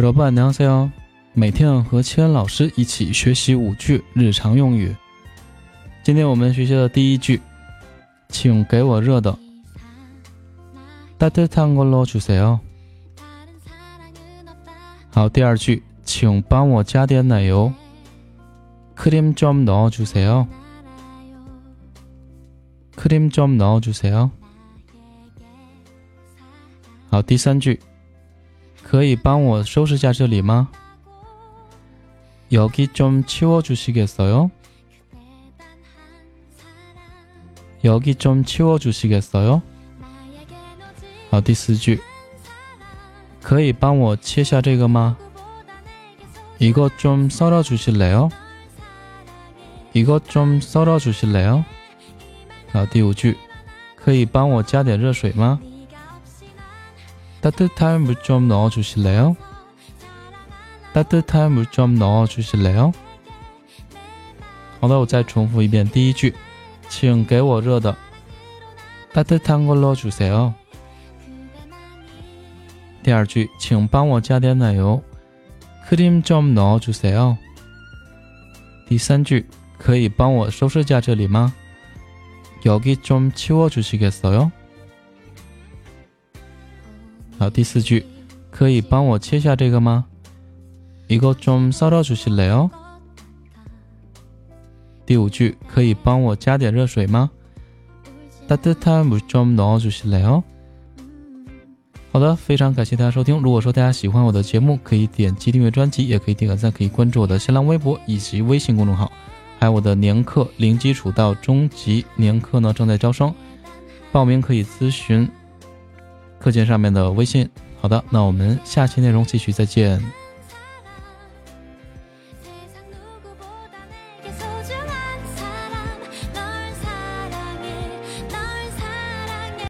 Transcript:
여러분안녕하세요每天和千老师一起学习五句日常用语。今天我们学习的第一句，请给我热的。따뜻한걸로주세 요。 好，第二句，请帮我加点奶油。크림좀넣어주세 요。 크림좀넣어주세 요。 好，第三句。 可以帮我收拾下这里吗？여기좀치워주시겠어 요？ 여기좀치워주시겠어 요？ 好，第四句，可以帮我切下这个吗？이것좀썰어주실래 요？ 이것좀썰어주실래 요？ 好，第五句，可以帮我加点热水吗？ 따뜻한물좀넣어주실래 요？ 따뜻한물좀넣어주실래 요？ 好的，我再重复一遍第一句，请给我热的。따뜻한걸로주세 요。 第二句，请帮我加点奶油。크림좀넣어주세 요。 第三句，可以帮我收拾下这里吗？여기좀치워주시겠어 요？ 好，第四句，可以帮我切下这个吗？이것좀썰어주실래 요？ 第五句，可以帮我加点热水吗？따뜻한물좀넣어주실래 요？ 好的，非常感谢大家收听。如果说大家喜欢我的节目，可以点击订阅专辑，也可以点个赞，可以关注我的新浪微博以及微信公众号，还有我的年课零基础到中级年课呢正在招生，报名可以咨询。 课件上面的微信，好的，那我们下期内容继续，再见。